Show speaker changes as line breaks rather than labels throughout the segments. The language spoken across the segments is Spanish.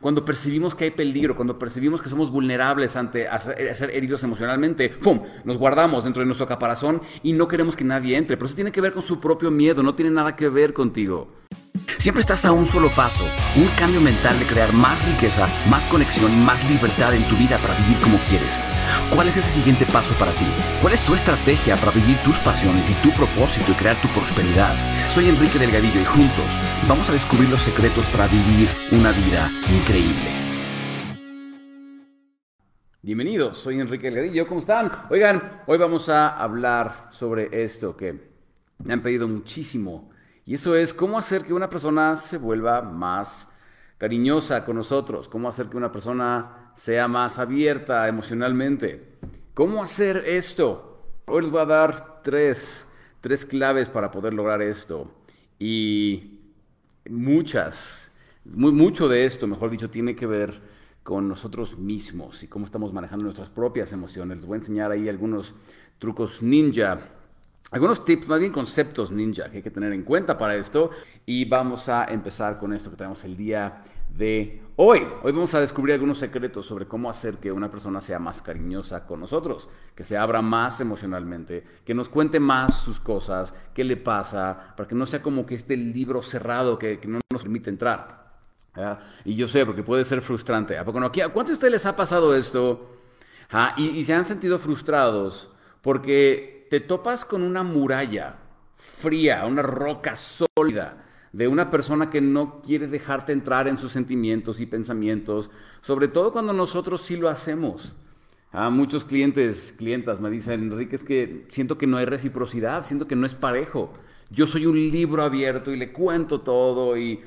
Cuando percibimos que hay peligro, cuando percibimos que somos vulnerables ante ser heridos emocionalmente, ¡pum! Nos guardamos dentro de nuestro caparazón y no queremos que nadie entre. Pero eso tiene que ver con su propio miedo, no tiene nada que ver contigo. Siempre estás a un solo paso, un cambio mental de crear más riqueza, más conexión y más libertad en tu vida para vivir como quieres. ¿Cuál es ese siguiente paso para ti? ¿Cuál es tu estrategia para vivir tus pasiones y tu propósito y crear tu prosperidad? Soy Enrique Delgadillo y juntos vamos a descubrir los secretos para vivir una vida increíble. Bienvenidos, soy Enrique Delgadillo, ¿cómo están? Oigan, hoy vamos a hablar sobre esto que me han pedido muchísimo y eso es cómo hacer que una persona se vuelva más cariñosa con nosotros, cómo hacer que una persona sea más abierta emocionalmente. ¿Cómo hacer esto? Hoy les voy a dar tres, tres claves para poder lograr esto. Y muchas, muy, mucho de esto, mejor dicho, tiene que ver con nosotros mismos y cómo estamos manejando nuestras propias emociones. Les voy a enseñar ahí algunos trucos ninja algunos tips, más bien conceptos ninja que hay que tener en cuenta para esto. Y vamos a empezar con esto que tenemos el día de hoy. Hoy vamos a descubrir algunos secretos sobre cómo hacer que una persona sea más cariñosa con nosotros, que se abra más emocionalmente, que nos cuente más sus cosas, qué le pasa, para que no sea como que este libro cerrado que, no nos permite entrar. Y yo sé, porque puede ser frustrante. ¿A poco no? ¿A cuántos de ustedes les ha pasado esto? Y, y se han sentido frustrados porque te topas con una muralla fría, una roca sólida de una persona que no quiere dejarte entrar en sus sentimientos y pensamientos, sobre todo cuando nosotros sí lo hacemos. A muchos clientes, clientas me dicen, Enrique, es que siento que no hay reciprocidad, siento que no es parejo. Yo soy un libro abierto y le cuento todo y,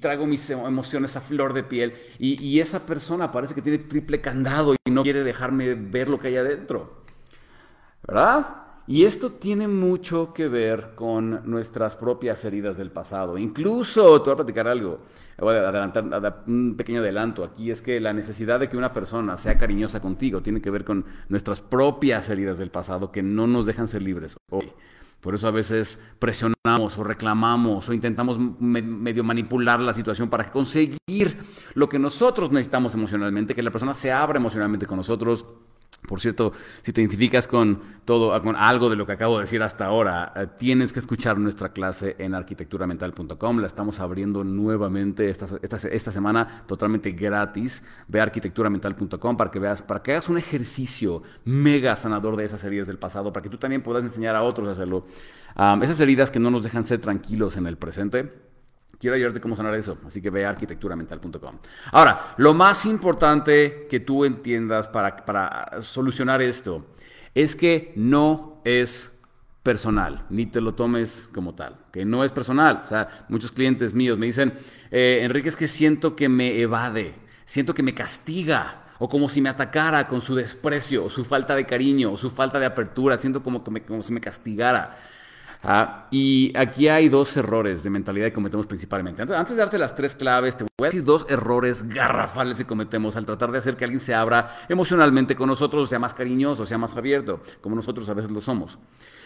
traigo mis emociones a flor de piel y, y esa persona parece que tiene triple candado y no quiere dejarme ver lo que hay adentro. ¿Verdad? Y esto tiene mucho que ver con nuestras propias heridas del pasado. Incluso, te voy a platicar algo, voy a adelantar un pequeño adelanto aquí, es que la necesidad de que una persona sea cariñosa contigo tiene que ver con nuestras propias heridas del pasado que no nos dejan ser libres hoy. Por eso a veces presionamos o reclamamos o intentamos medio manipular la situación para conseguir lo que nosotros necesitamos emocionalmente, que la persona se abra emocionalmente con nosotros por cierto, si te identificas con todo, con algo de lo que acabo de decir hasta ahora, eh, tienes que escuchar nuestra clase en arquitecturamental.com. La estamos abriendo nuevamente esta, esta, semana totalmente gratis. Ve arquitecturamental.com para que veas, para que hagas un ejercicio mega sanador de esas heridas del pasado, para que tú también puedas enseñar a otros a hacerlo. esas heridas que no nos dejan ser tranquilos en el presente. Quiero ayudarte cómo sanar eso, así que ve a arquitecturamental.com. Ahora, lo más importante que tú entiendas para, para solucionar esto es que no es personal, ni te lo tomes como tal, que no es personal. O sea, muchos clientes míos me dicen, eh, Enrique, es que siento que me evade, siento que me castiga, o como si me atacara con su desprecio, su falta de cariño, su falta de apertura, siento como, como si me castigara. Y aquí hay dos errores de mentalidad que cometemos principalmente. Antes, de darte las tres claves, te voy a decir dos errores garrafales que cometemos al tratar de hacer que alguien se abra emocionalmente con nosotros, sea más cariñoso, sea más abierto, como nosotros a veces lo somos.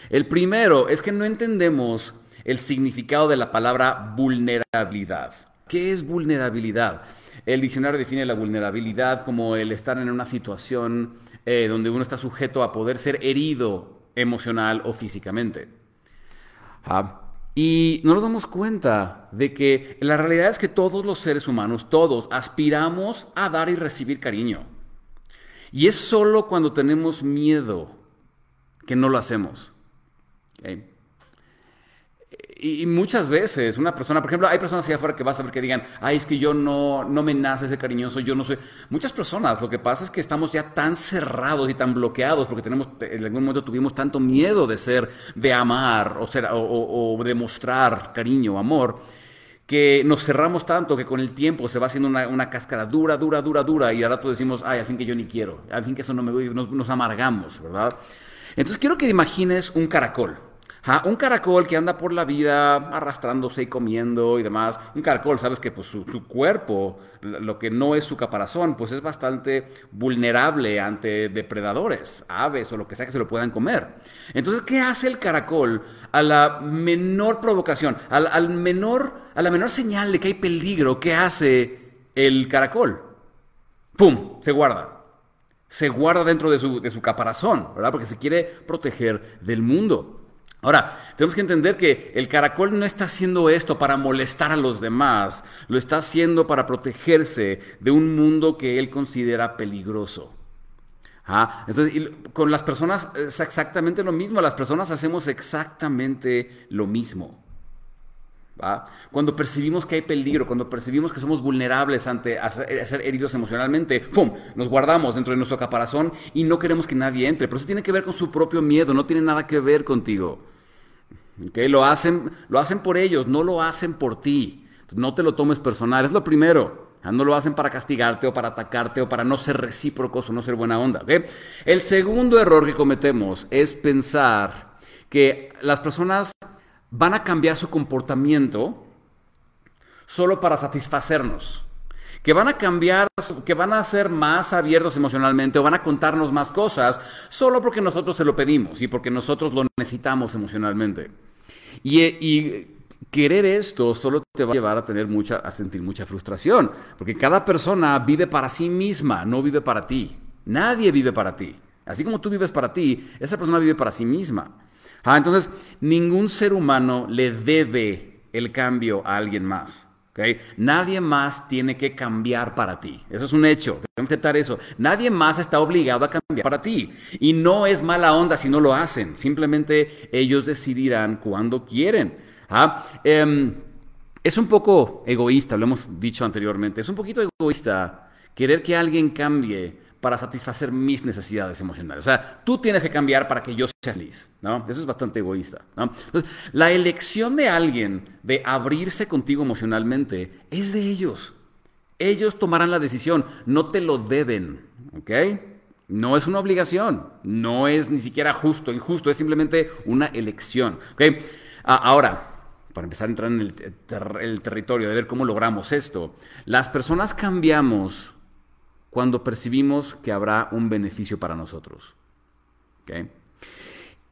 El primero es que no entendemos el significado de la palabra vulnerabilidad. ¿Qué es vulnerabilidad? El diccionario define la vulnerabilidad como el estar en una situación eh, donde uno está sujeto a poder ser herido emocional o físicamente. Y no nos damos cuenta de que la realidad es que todos los seres humanos, todos, aspiramos a dar y recibir cariño. Y es solo cuando tenemos miedo que no lo hacemos y, muchas veces una persona, por ejemplo, hay personas allá afuera que vas a ver que digan, ay, es que yo no, no me nace ese cariñoso, yo no soy. Muchas personas, lo que pasa es que estamos ya tan cerrados y tan bloqueados porque tenemos, en algún momento tuvimos tanto miedo de ser, de amar o, ser, o, o, demostrar cariño, amor, que nos cerramos tanto que con el tiempo se va haciendo una, una cáscara dura, dura, dura, dura y ahora rato decimos, ay, al fin que yo ni quiero, al fin que eso no me voy, nos amargamos, ¿verdad? Entonces quiero que imagines un caracol un caracol que anda por la vida arrastrándose y comiendo y demás. Un caracol, sabes que pues, su, cuerpo, lo que no es su caparazón, pues es bastante vulnerable ante depredadores, aves o lo que sea que se lo puedan comer. Entonces, ¿qué hace el caracol a la menor provocación, al, menor, a la menor señal de que hay peligro? ¿Qué hace? el caracol. ¡Pum! Se guarda. Se guarda dentro de su, de su caparazón, ¿verdad? Porque se quiere proteger del mundo. Ahora, tenemos que entender que el caracol no está haciendo esto para molestar a los demás, lo está haciendo para protegerse de un mundo que él considera peligroso. Ah, entonces, con las personas es exactamente lo mismo, las personas hacemos exactamente lo mismo. Cuando percibimos que hay peligro, cuando percibimos que somos vulnerables ante ser heridos emocionalmente, ¡pum! Nos guardamos dentro de nuestro caparazón y no queremos que nadie entre. Pero eso tiene que ver con su propio miedo, no tiene nada que ver contigo. Lo, hacen, lo hacen por ellos, no lo hacen por ti. no te lo tomes personal, es lo primero. No lo hacen para castigarte o para atacarte o para no ser recíprocos o no ser buena onda. El segundo error que cometemos es pensar que las personas van a cambiar su comportamiento solo para satisfacernos. Que van a cambiar, que van a ser más abiertos emocionalmente o van a contarnos más cosas solo porque nosotros se lo pedimos y porque nosotros lo necesitamos emocionalmente. Y, querer esto solo te va a llevar a tener mucha, a sentir mucha frustración, porque cada persona vive para sí misma, no vive para ti. Nadie vive para ti. Así como tú vives para ti, esa persona vive para sí misma. Ah, entonces, ningún ser humano le debe el cambio a alguien más. ¿Okay? Nadie más tiene que cambiar para ti. Eso es un hecho. Tenemos aceptar eso. Nadie más está obligado a cambiar para ti. Y no es mala onda si no lo hacen. Simplemente ellos decidirán cuando quieren. ¿ah? Em, es un poco egoísta, lo hemos dicho anteriormente. Es un poquito egoísta querer que alguien cambie para satisfacer mis necesidades emocionales. O sea, tú tienes que cambiar para que yo sea feliz, ¿no? Eso es bastante egoísta. Entonces, la elección de alguien de abrirse contigo emocionalmente es de ellos. Ellos tomarán la decisión, no te lo deben, ¿ok? No es una obligación, no es ni siquiera justo, injusto, es simplemente una elección, ¿ok? Ah, ahora, para empezar a entrar en el territorio de ver cómo logramos esto, las personas cambiamos cuando percibimos que habrá un beneficio para nosotros.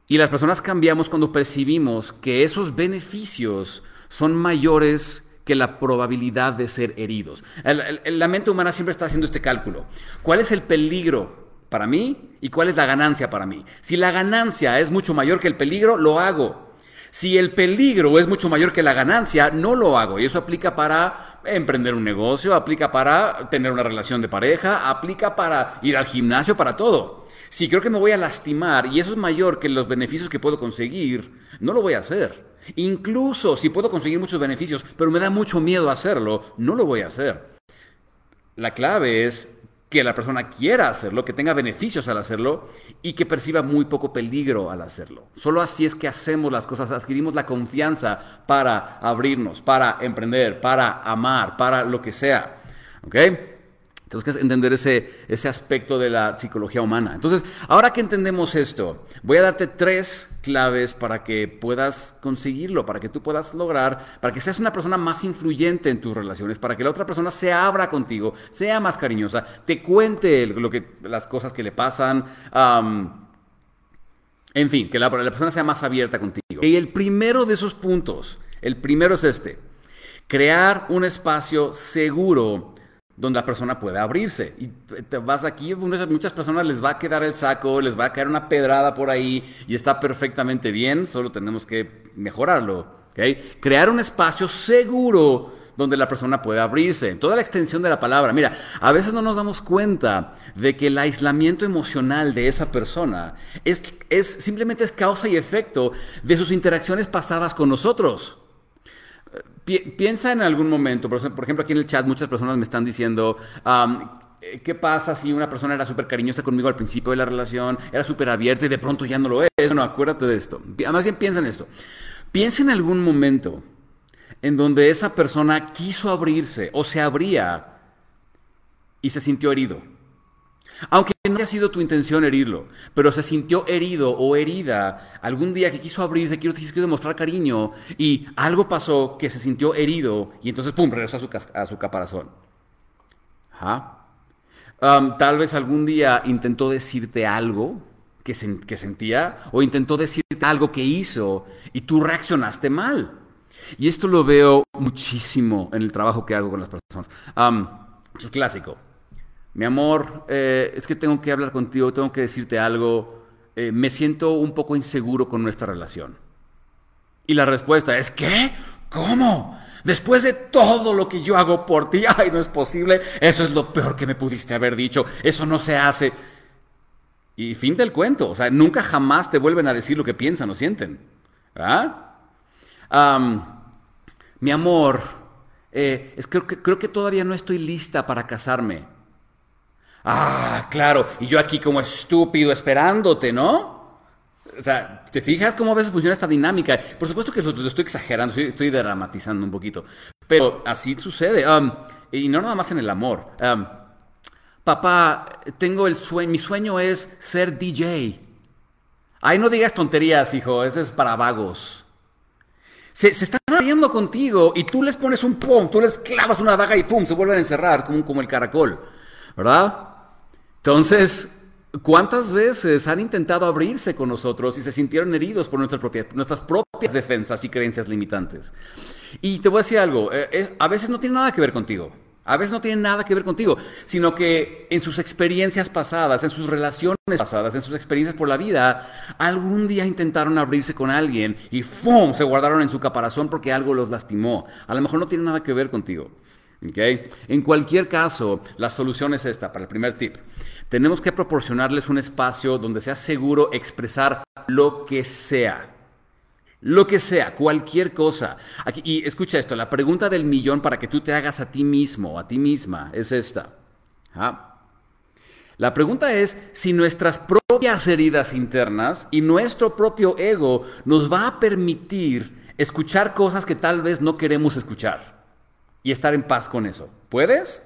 Y las personas cambiamos cuando percibimos que esos beneficios son mayores que la probabilidad de ser heridos. la mente humana siempre está haciendo este cálculo. ¿Cuál es el peligro para mí y cuál es la ganancia para mí? Si la ganancia es mucho mayor que el peligro, lo hago. Si el peligro es mucho mayor que la ganancia, no lo hago. Y eso aplica para emprender un negocio, aplica para tener una relación de pareja, aplica para ir al gimnasio, para todo. Si creo que me voy a lastimar y eso es mayor que los beneficios que puedo conseguir, no lo voy a hacer. Incluso si puedo conseguir muchos beneficios, pero me da mucho miedo hacerlo, no lo voy a hacer. La clave es que la persona quiera hacerlo, que tenga beneficios al hacerlo y que perciba muy poco peligro al hacerlo. Solo así es que hacemos las cosas, adquirimos la confianza para abrirnos, para emprender, para amar, para lo que sea. ¿Ok? Tenemos que entender ese, ese aspecto de la psicología humana. Entonces, ahora que entendemos esto, voy a darte tres claves para que puedas conseguirlo, para que tú puedas lograr, para que seas una persona más influyente en tus relaciones, para que la otra persona se abra contigo, sea más cariñosa, te cuente lo que, las cosas que le pasan. en fin, que la, la persona sea más abierta contigo. Y el primero de esos puntos, el primero es este, crear un espacio seguro donde la persona pueda abrirse. Y te vas aquí, muchas personas les va a quedar el saco, les va a caer una pedrada por ahí y está perfectamente bien, solo tenemos que mejorarlo. ¿okay? Crear un espacio seguro donde la persona pueda abrirse. En toda la extensión de la palabra. Mira, a veces no nos damos cuenta de que el aislamiento emocional de esa persona es, es simplemente es causa y efecto de sus interacciones pasadas con nosotros piensa en algún momento, por ejemplo, aquí en el chat muchas personas me están diciendo, ¿qué pasa si una persona era súper cariñosa conmigo al principio de la relación, era súper abierta y de pronto ya no lo es? No, acuérdate de esto. Más bien piensa en esto. Piensa en algún momento en donde esa persona quiso abrirse o se abría y se sintió herido. Aunque no haya sido tu intención herirlo, pero se sintió herido o herida algún día que quiso abrirse, quiso, quiso demostrar cariño y algo pasó que se sintió herido y entonces, ¡pum!, regresó a su, a su caparazón. tal vez algún día intentó decirte algo que, sentía o intentó decirte algo que hizo y tú reaccionaste mal. Y esto lo veo muchísimo en el trabajo que hago con las personas. es clásico. Mi amor, eh, es que tengo que hablar contigo, tengo que decirte algo. Eh, me siento un poco inseguro con nuestra relación. Y la respuesta es, ¿qué? ¿Cómo? Después de todo lo que yo hago por ti, ay, no es posible, eso es lo peor que me pudiste haber dicho, eso no se hace. Y fin del cuento, o sea, nunca jamás te vuelven a decir lo que piensan o sienten. mi amor, eh, es, que, creo que todavía no estoy lista para casarme. Ah, claro, y yo aquí como estúpido esperándote, ¿no? O sea, ¿te fijas cómo a veces funciona esta dinámica? Por supuesto que estoy exagerando, estoy, dramatizando un poquito. Pero así sucede. y no nada más en el amor. Papá, tengo el sueño, mi sueño es ser DJ. Ay, no digas tonterías, hijo, eso es para vagos. Se, están riendo contigo y tú les pones un pum, tú les clavas una daga y pum, se vuelven a encerrar como, como el caracol, ¿verdad? Entonces, ¿cuántas veces han intentado abrirse con nosotros y se sintieron heridos por nuestras propias, defensas y creencias limitantes? Y te voy a decir algo, eh, a veces no tiene nada que ver contigo. A veces no tiene nada que ver contigo, sino que en sus experiencias pasadas, en sus relaciones pasadas, en sus experiencias por la vida, algún día intentaron abrirse con alguien y ¡fum! se guardaron en su caparazón porque algo los lastimó. A lo mejor no tiene nada que ver contigo. ¿Okay? En cualquier caso, la solución es esta, para el primer tip. Tenemos que proporcionarles un espacio donde sea seguro expresar lo que sea. Lo que sea, cualquier cosa. y escucha esto, la pregunta del millón para que tú te hagas a ti mismo, a ti misma, es esta. La pregunta es si nuestras propias heridas internas y nuestro propio ego nos va a permitir escuchar cosas que tal vez no queremos escuchar y estar en paz con eso. ¿Puedes?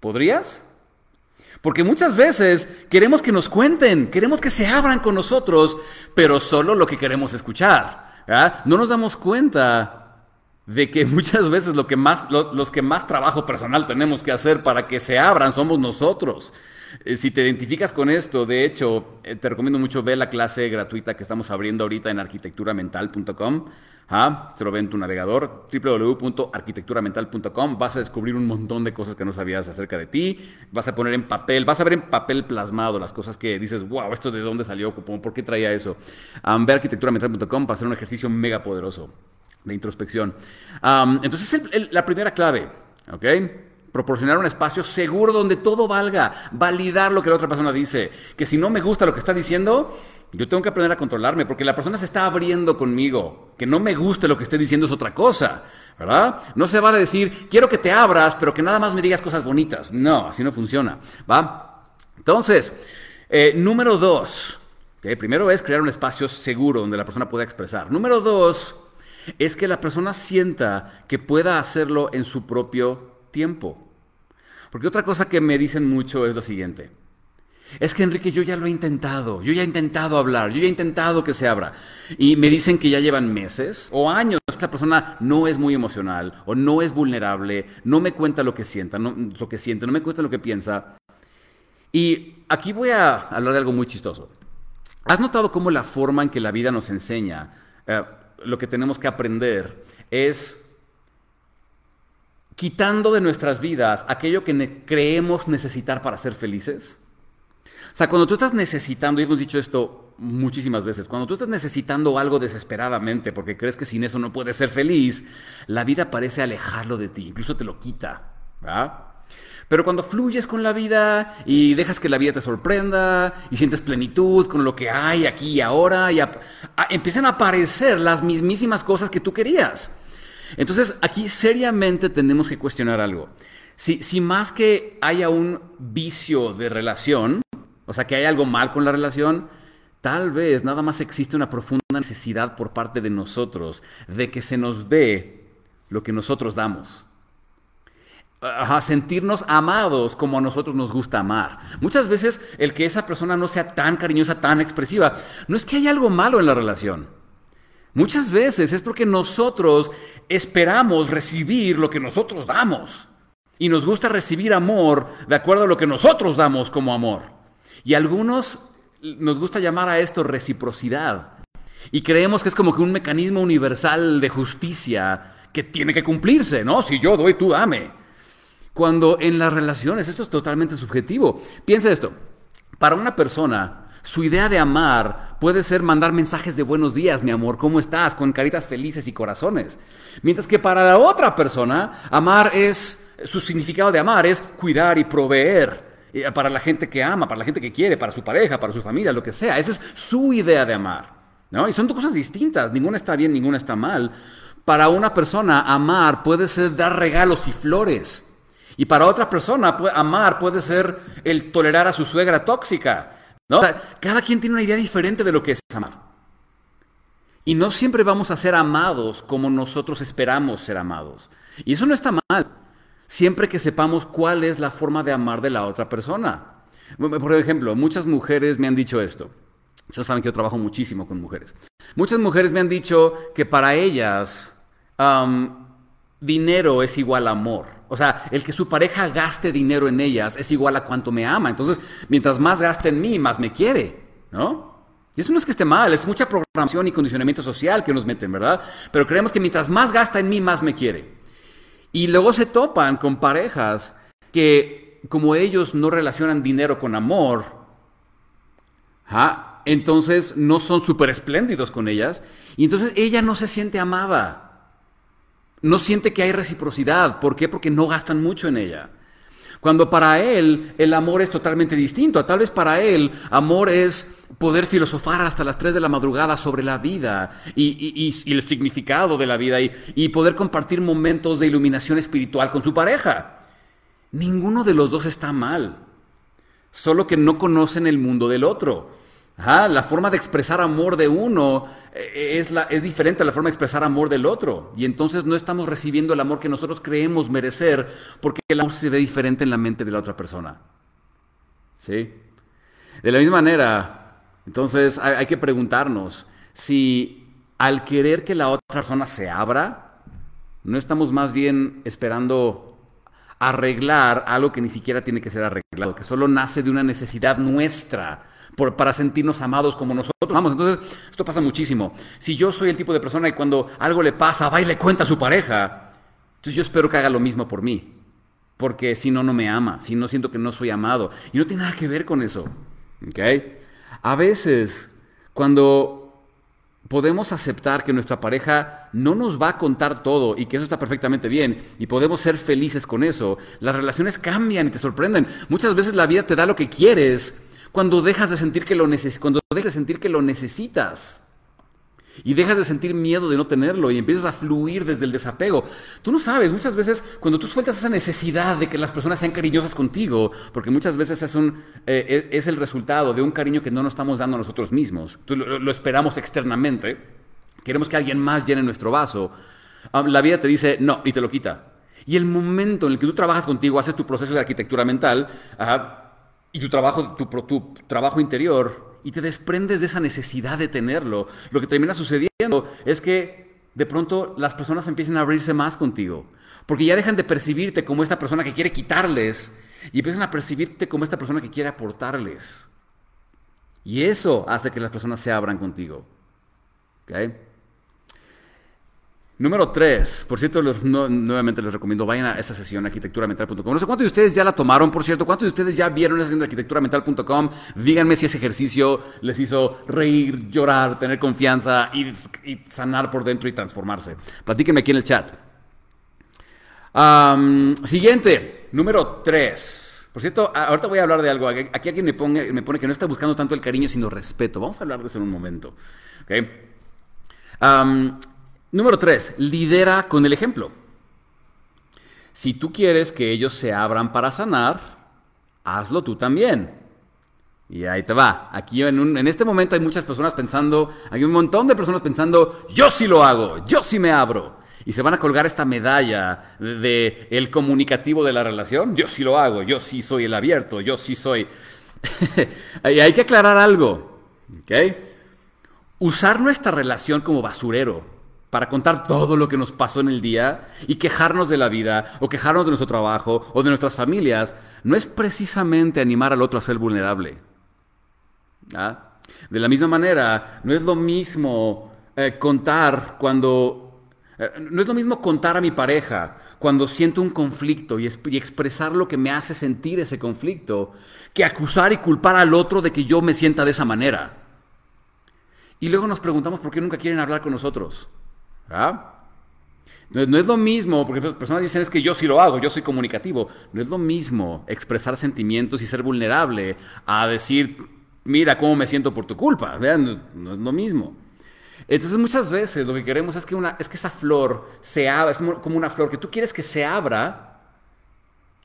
¿Podrías? Porque muchas veces queremos que nos cuenten, queremos que se abran con nosotros, pero solo lo que queremos escuchar. No nos damos cuenta de que muchas veces lo que más, los que más trabajo personal tenemos que hacer para que se abran somos nosotros. Eh, si te identificas con esto, de hecho, eh, te recomiendo mucho ver la clase gratuita que estamos abriendo ahorita en arquitecturamental.com. ¿Ah? Se lo ve en tu navegador, www.arquitecturamental.com. Vas a descubrir un montón de cosas que no sabías acerca de ti. Vas a poner en papel, vas a ver en papel plasmado las cosas que dices, wow, esto de dónde salió, por qué traía eso. Um, ve arquitecturamental.com para hacer un ejercicio mega poderoso de introspección. entonces, es la primera clave, ¿ok? Proporcionar un espacio seguro donde todo valga, validar lo que la otra persona dice. Que si no me gusta lo que está diciendo, yo tengo que aprender a controlarme porque la persona se está abriendo conmigo. Que no me guste lo que esté diciendo es otra cosa, ¿verdad? No se vale decir, quiero que te abras, pero que nada más me digas cosas bonitas. No, así no funciona, ¿va? Entonces, eh, número dos, primero es crear un espacio seguro donde la persona pueda expresar. Número dos es que la persona sienta que pueda hacerlo en su propio tiempo. Porque otra cosa que me dicen mucho es lo siguiente. Es que Enrique, yo ya lo he intentado, yo ya he intentado hablar, yo ya he intentado que se abra. Y me dicen que ya llevan meses o años. Esta persona no es muy emocional o no es vulnerable, no me cuenta lo que sienta, no, lo que siente, no me cuenta lo que piensa. Y aquí voy a hablar de algo muy chistoso. ¿Has notado cómo la forma en que la vida nos enseña eh, lo que tenemos que aprender es quitando de nuestras vidas aquello que creemos necesitar para ser felices? O sea, cuando tú estás necesitando, y hemos dicho esto muchísimas veces, cuando tú estás necesitando algo desesperadamente porque crees que sin eso no puedes ser feliz, la vida parece alejarlo de ti, incluso te lo quita. ¿verdad? Pero cuando fluyes con la vida y dejas que la vida te sorprenda y sientes plenitud con lo que hay aquí y ahora, y empiezan a aparecer las mismísimas cosas que tú querías. Entonces aquí seriamente tenemos que cuestionar algo. Si, si más que haya un vicio de relación, o sea, que hay algo mal con la relación, tal vez nada más existe una profunda necesidad por parte de nosotros de que se nos dé lo que nosotros damos. Ajá, sentirnos amados como a nosotros nos gusta amar. Muchas veces el que esa persona no sea tan cariñosa, tan expresiva, no es que haya algo malo en la relación. Muchas veces es porque nosotros esperamos recibir lo que nosotros damos. Y nos gusta recibir amor de acuerdo a lo que nosotros damos como amor. Y algunos nos gusta llamar a esto reciprocidad. Y creemos que es como que un mecanismo universal de justicia que tiene que cumplirse, ¿no? Si yo doy, tú dame. Cuando en las relaciones eso es totalmente subjetivo. Piensa esto, para una persona, su idea de amar puede ser mandar mensajes de buenos días, mi amor, ¿cómo estás? Con caritas felices y corazones. Mientras que para la otra persona, amar es, su significado de amar es cuidar y proveer eh, para la gente que ama, para la gente que quiere, para su pareja, para su familia, lo que sea. Esa es su idea de amar. ¿no? Y son dos cosas distintas, ninguna está bien, ninguna está mal. Para una persona, amar puede ser dar regalos y flores. Y para otra persona, amar puede ser el tolerar a su suegra tóxica. ¿No? cada quien tiene una idea diferente de lo que es amar. Y no siempre vamos a ser amados como nosotros esperamos ser amados. Y eso no está mal, siempre que sepamos cuál es la forma de amar de la otra persona. Por ejemplo, muchas mujeres me han dicho esto. Ustedes saben que yo trabajo muchísimo con mujeres. Muchas mujeres me han dicho que para ellas dinero es igual a amor. O sea, el que su pareja gaste dinero en ellas es igual a cuánto me ama. Entonces, mientras más gaste en mí, más me quiere, ¿no? Y eso no es que esté mal, es mucha programación y condicionamiento social que nos meten, ¿verdad? Pero creemos que mientras más gasta en mí, más me quiere. Y luego se topan con parejas que, como ellos no relacionan dinero con amor, entonces no son súper espléndidos con ellas, y entonces ella no se siente amada. No siente que hay reciprocidad. ¿Por qué? Porque no gastan mucho en ella. Cuando para él el amor es totalmente distinto. Tal vez para él amor es poder filosofar hasta las 3 de la madrugada sobre la vida y, el significado de la vida y poder compartir momentos de iluminación espiritual con su pareja. Ninguno de los dos está mal. Solo que no conocen el mundo del otro la forma de expresar amor de uno eh, es, la, es diferente a la forma de expresar amor del otro. Y entonces no estamos recibiendo el amor que nosotros creemos merecer porque el amor se ve diferente en la mente de la otra persona. ¿Sí? De la misma manera, entonces hay, hay que preguntarnos si al querer que la otra persona se abra, no estamos más bien esperando arreglar algo que ni siquiera tiene que ser arreglado, que solo nace de una necesidad nuestra para sentirnos amados como nosotros amamos. Entonces, esto pasa muchísimo. Si yo soy el tipo de persona que cuando algo le pasa, va y le cuenta a su pareja, entonces yo espero que haga lo mismo por mí. Porque si no, no me ama, si no siento que no soy amado. Y no tiene nada que ver con eso. A veces, cuando podemos aceptar que nuestra pareja no nos va a contar todo y que eso está perfectamente bien y podemos ser felices con eso, las relaciones cambian y te sorprenden. Muchas veces la vida te da lo que quieres cuando dejas de sentir que lo, cuando dejas de sentir que lo necesitas. Y dejas de sentir miedo de no tenerlo y empiezas a fluir desde el desapego. Tú no sabes, muchas veces cuando tú sueltas esa necesidad de que las personas sean cariñosas contigo, porque muchas veces es, un, eh, e, es el resultado de un cariño que no nos estamos dando a nosotros mismos. Lo, lo, esperamos externamente. Queremos que alguien más llene nuestro vaso. Ah, la vida te dice no y te lo quita. Y el momento en el que tú trabajas contigo, haces tu proceso de arquitectura mental, y tu trabajo, tu, tu, trabajo interior y te desprendes de esa necesidad de tenerlo, lo que termina sucediendo es que de pronto las personas empiezan a abrirse más contigo, porque ya dejan de percibirte como esta persona que quiere quitarles y empiezan a percibirte como esta persona que quiere aportarles. Y eso hace que las personas se abran contigo. ¿Okay? Número tres, por cierto, nuevamente les recomiendo, vayan a esa sesión arquitecturamental.com. No sé cuántos de ustedes ya la tomaron, por cierto, cuántos de ustedes ya vieron esa sesión de arquitecturamental.com. Díganme si ese ejercicio les hizo reír, llorar, tener confianza y, sanar por dentro y transformarse. Platíquenme aquí en el chat. siguiente, número tres. Por cierto, ahorita voy a hablar de algo. Aquí alguien me pone, me pone que no está buscando tanto el cariño, sino respeto. Vamos a hablar de eso en un momento. ¿okay? Número tres, lidera con el ejemplo. Si tú quieres que ellos se abran para sanar, hazlo tú también. Y ahí te va. Aquí en, en, este momento hay muchas personas pensando, hay un montón de personas pensando, yo sí lo hago, yo sí me abro. Y se van a colgar esta medalla de el comunicativo de la relación. Yo sí lo hago, yo sí soy el abierto, yo sí soy... y hay que aclarar algo. Usar nuestra relación como basurero para contar todo lo que nos pasó en el día y quejarnos de la vida o quejarnos de nuestro trabajo o de nuestras familias, no es precisamente animar al otro a ser vulnerable. ¿Ah? De la misma manera, no es lo mismo eh, contar cuando Eh, no es lo mismo contar a mi pareja cuando siento un conflicto y, y, expresar lo que me hace sentir ese conflicto, que acusar y culpar al otro de que yo me sienta de esa manera. Y luego nos preguntamos por qué nunca quieren hablar con nosotros. No, es lo mismo, porque personas dicen es que yo sí lo hago, yo soy comunicativo. No es lo mismo expresar sentimientos y ser vulnerable a decir, mira cómo me siento por tu culpa. Vean, no es lo mismo. Entonces muchas veces lo que queremos es que, una, es que esa flor se abra, es como, como una flor que tú quieres que se abra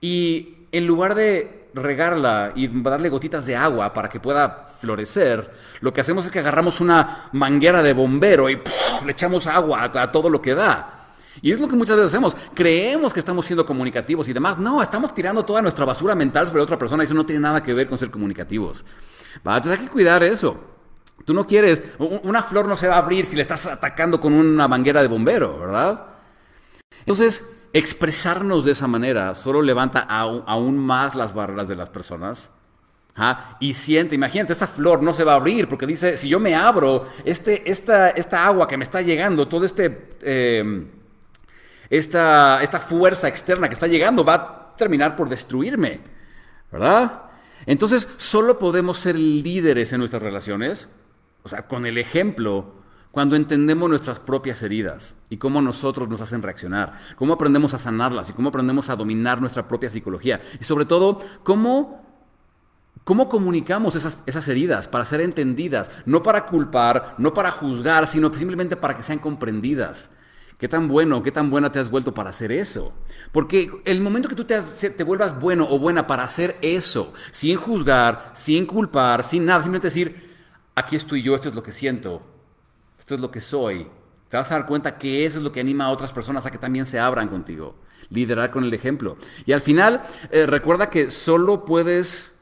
y en lugar de regarla y darle gotitas de agua para que pueda florecer, lo que hacemos es que agarramos una manguera de bombero y le echamos agua a todo lo que da. Y es lo que muchas veces hacemos. Creemos que estamos siendo comunicativos y demás. No, estamos tirando toda nuestra basura mental sobre otra persona y eso no tiene nada que ver con ser comunicativos. Entonces hay que cuidar eso. Tú no quieres, una flor no se va a abrir si le estás atacando con una manguera de bombero, ¿verdad? Entonces, expresarnos de esa manera solo levanta aún más las barreras de las personas. Y siente, imagínate, esta flor no se va a abrir porque dice, si yo me abro, este, esta, esta agua que me está llegando, todo este... Eh, esta, esta fuerza externa que está llegando va a terminar por destruirme, ¿verdad? Entonces, solo podemos ser líderes en nuestras relaciones, o sea, con el ejemplo, cuando entendemos nuestras propias heridas y cómo nosotros nos hacen reaccionar, cómo aprendemos a sanarlas y cómo aprendemos a dominar nuestra propia psicología y sobre todo cómo, cómo comunicamos esas, esas heridas para ser entendidas, no para culpar, no para juzgar, sino simplemente para que sean comprendidas. ¿Qué tan bueno, qué tan buena te has vuelto para hacer eso? Porque el momento que tú te, te, vuelvas bueno o buena para hacer eso, sin juzgar, sin culpar, sin nada, simplemente decir, aquí estoy yo, esto es lo que siento, esto es lo que soy, te vas a dar cuenta que eso es lo que anima a otras personas a que también se abran contigo. Liderar con el ejemplo. Y al final, eh, recuerda que solo puedes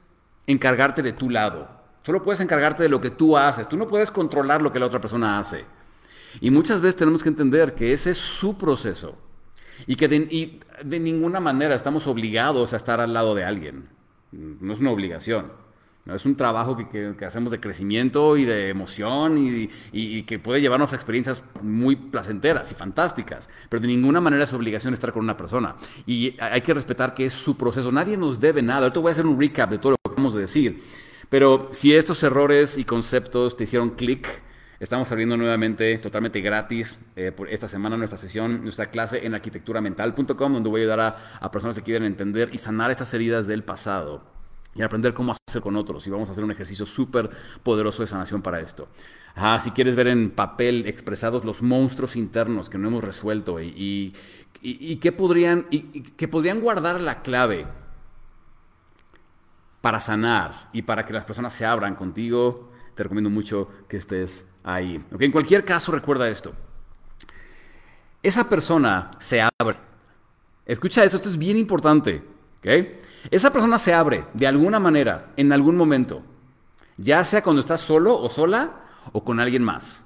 encargarte de tu lado. Solo puedes encargarte de lo que tú haces. Tú no puedes controlar lo que la otra persona hace. Y muchas veces tenemos que entender que ese es su proceso y que de, de ninguna manera estamos obligados a estar al lado de alguien. No es una obligación. Es un trabajo que, que, hacemos de crecimiento y de emoción y, y, que puede llevarnos a experiencias muy placenteras y fantásticas, pero de ninguna manera es obligación estar con una persona. Y hay que respetar que es su proceso. Nadie nos debe nada. Ahorita voy a hacer un recap de todo lo que vamos a decir. Pero si estos errores y conceptos te hicieron clic, Estamos abriendo nuevamente, totalmente gratis, eh, por esta semana nuestra sesión, nuestra clase en arquitecturamental.com, donde voy a ayudar a, personas que quieren entender y sanar estas heridas del pasado y aprender cómo hacer con otros. Y vamos a hacer un ejercicio súper poderoso de sanación para esto. si quieres ver en papel expresados los monstruos internos que no hemos resuelto y, que, podrían, y, que podrían guardar la clave para sanar y para que las personas se abran contigo, te recomiendo mucho que estés ahí. En cualquier caso, recuerda esto. Esa persona se abre. Escucha eso, esto es bien importante. Esa persona se abre de alguna manera, en algún momento. Ya sea cuando estás solo o sola o con alguien más.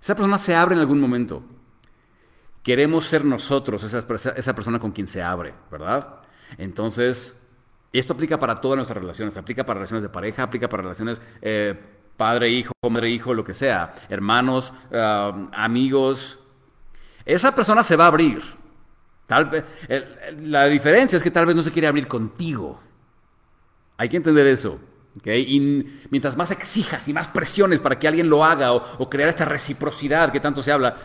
Esa persona se abre en algún momento. Queremos ser nosotros esa, esa persona con quien se abre, ¿verdad? Entonces, esto aplica para todas nuestras relaciones. Aplica para relaciones de pareja, aplica para relaciones eh, padre, hijo, madre, hijo, lo que sea, hermanos, um, amigos, esa persona se va a abrir. Tal vez, la diferencia es que tal vez no se quiere abrir contigo. Hay que entender eso. Y mientras más exijas y más presiones para que alguien lo haga o, crear esta reciprocidad que tanto se habla,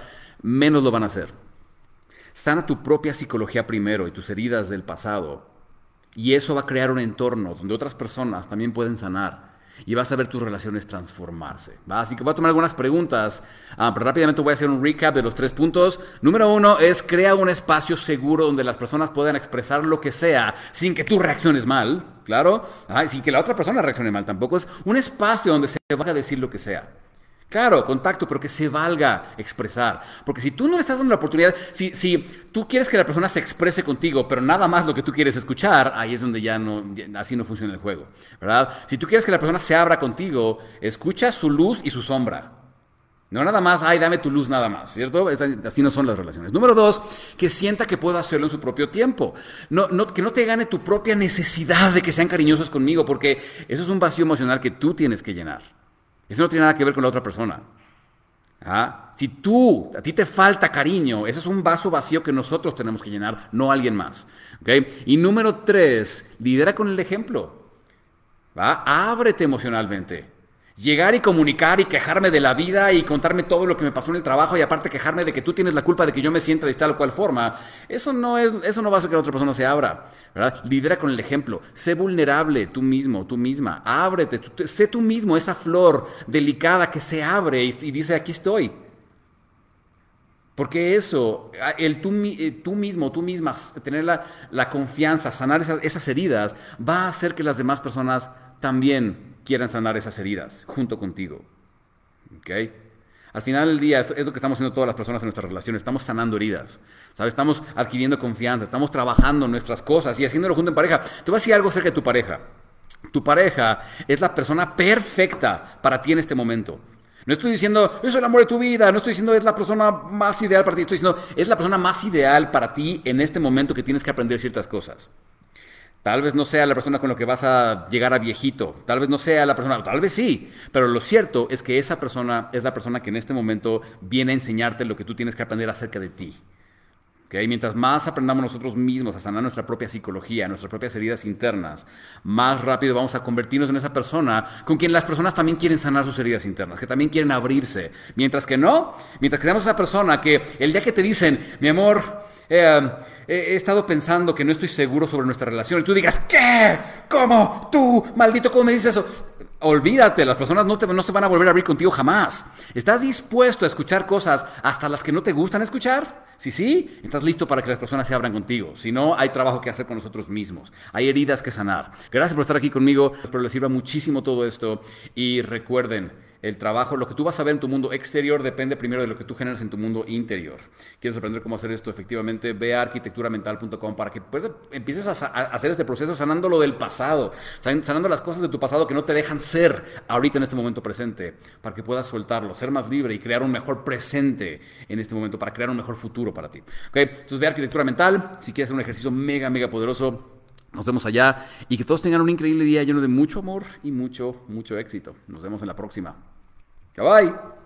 menos lo van a hacer. Sana tu propia psicología primero y tus heridas del pasado. Y eso va a crear un entorno donde otras personas también pueden sanar y vas a ver tus relaciones transformarse. Así que voy a tomar algunas preguntas, ah, pero rápidamente voy a hacer un recap de los tres puntos. Número uno es crea un espacio seguro donde las personas puedan expresar lo que sea sin que tú reacciones mal, claro, sin que la otra persona reaccione mal tampoco. Es un espacio donde se vaya a decir lo que sea. Claro, contacto, pero que se valga expresar. Porque si tú no le estás dando la oportunidad, si, si tú quieres que la persona se exprese contigo, pero nada más lo que tú quieres escuchar, ahí es donde ya no, así no funciona el juego, ¿verdad? Si tú quieres que la persona se abra contigo, escucha su luz y su sombra. No nada más, ay, dame tu luz nada más, ¿cierto? Así no son las relaciones. Número dos, que sienta que pueda hacerlo en su propio tiempo. No, no, que no te gane tu propia necesidad de que sean cariñosos conmigo, porque eso es un vacío emocional que tú tienes que llenar. Eso no tiene nada que ver con la otra persona. ¿Ah? Si tú, a ti te falta cariño, ese es un vaso vacío que nosotros tenemos que llenar, no alguien más. Y número tres, lidera con el ejemplo. Ábrete emocionalmente. Llegar y comunicar y quejarme de la vida y contarme todo lo que me pasó en el trabajo y aparte quejarme de que tú tienes la culpa de que yo me sienta de tal o cual forma, eso no, es, eso no va a hacer que la otra persona se abra. Lidera con el ejemplo. Sé vulnerable tú mismo, tú misma. Ábrete. sé tú mismo esa flor delicada que se abre y, dice, aquí estoy. Porque eso, el tú, eh, tú, mismo, tú misma, tener la, la confianza, sanar esas, esas heridas, va a hacer que las demás personas también quieran sanar esas heridas junto contigo. ¿Ok? Al final del día es, lo que estamos haciendo todas las personas en nuestras relaciones. Estamos sanando heridas. ¿Sabes? Estamos adquiriendo confianza. Estamos trabajando nuestras cosas y haciéndolo junto en pareja. Te voy a decir algo acerca de tu pareja. Tu pareja es la persona perfecta para ti en este momento. No estoy diciendo, es el amor de tu vida, no estoy diciendo, es la persona más ideal para ti, estoy diciendo, es la persona más ideal para ti en este momento que tienes que aprender ciertas cosas. Tal vez no sea la persona con la que vas a llegar a viejito, tal vez no sea la persona, tal vez sí, pero lo cierto es que esa persona es la persona que en este momento viene a enseñarte lo que tú tienes que aprender acerca de ti. ¿Okay? Mientras más aprendamos nosotros mismos a sanar nuestra propia psicología, nuestras propias heridas internas, más rápido vamos a convertirnos en esa persona con quien las personas también quieren sanar sus heridas internas, que también quieren abrirse. Mientras que no, mientras que seamos esa persona que el día que te dicen, mi amor, eh, he estado pensando que no estoy seguro sobre nuestra relación y tú digas, ¿qué? ¿Cómo? ¿Tú? Maldito, ¿cómo me dices eso? Olvídate, las personas no, te, no se van a volver a abrir contigo jamás. ¿Estás dispuesto a escuchar cosas hasta las que no te gustan escuchar? Si sí, estás listo para que las personas se abran contigo. Si no, hay trabajo que hacer con nosotros mismos. Hay heridas que sanar. Gracias por estar aquí conmigo. Espero les sirva muchísimo todo esto. Y recuerden, el trabajo, lo que tú vas a ver en tu mundo exterior depende primero de lo que tú generas en tu mundo interior. ¿Quieres aprender cómo hacer esto efectivamente? Ve a arquitecturamental.com para que empieces a, hacer este proceso sanando lo del pasado, sanando las cosas de tu pasado que no te dejan ser ahorita en este momento presente, para que puedas soltarlo, ser más libre y crear un mejor presente en este momento, para crear un mejor futuro para ti. ¿Okay? Entonces ve a arquitectura mental, si quieres hacer un ejercicio mega, mega poderoso. Nos vemos allá y que todos tengan un increíble día lleno de mucho amor y mucho, mucho éxito. Nos vemos en la próxima. Tá Até mais!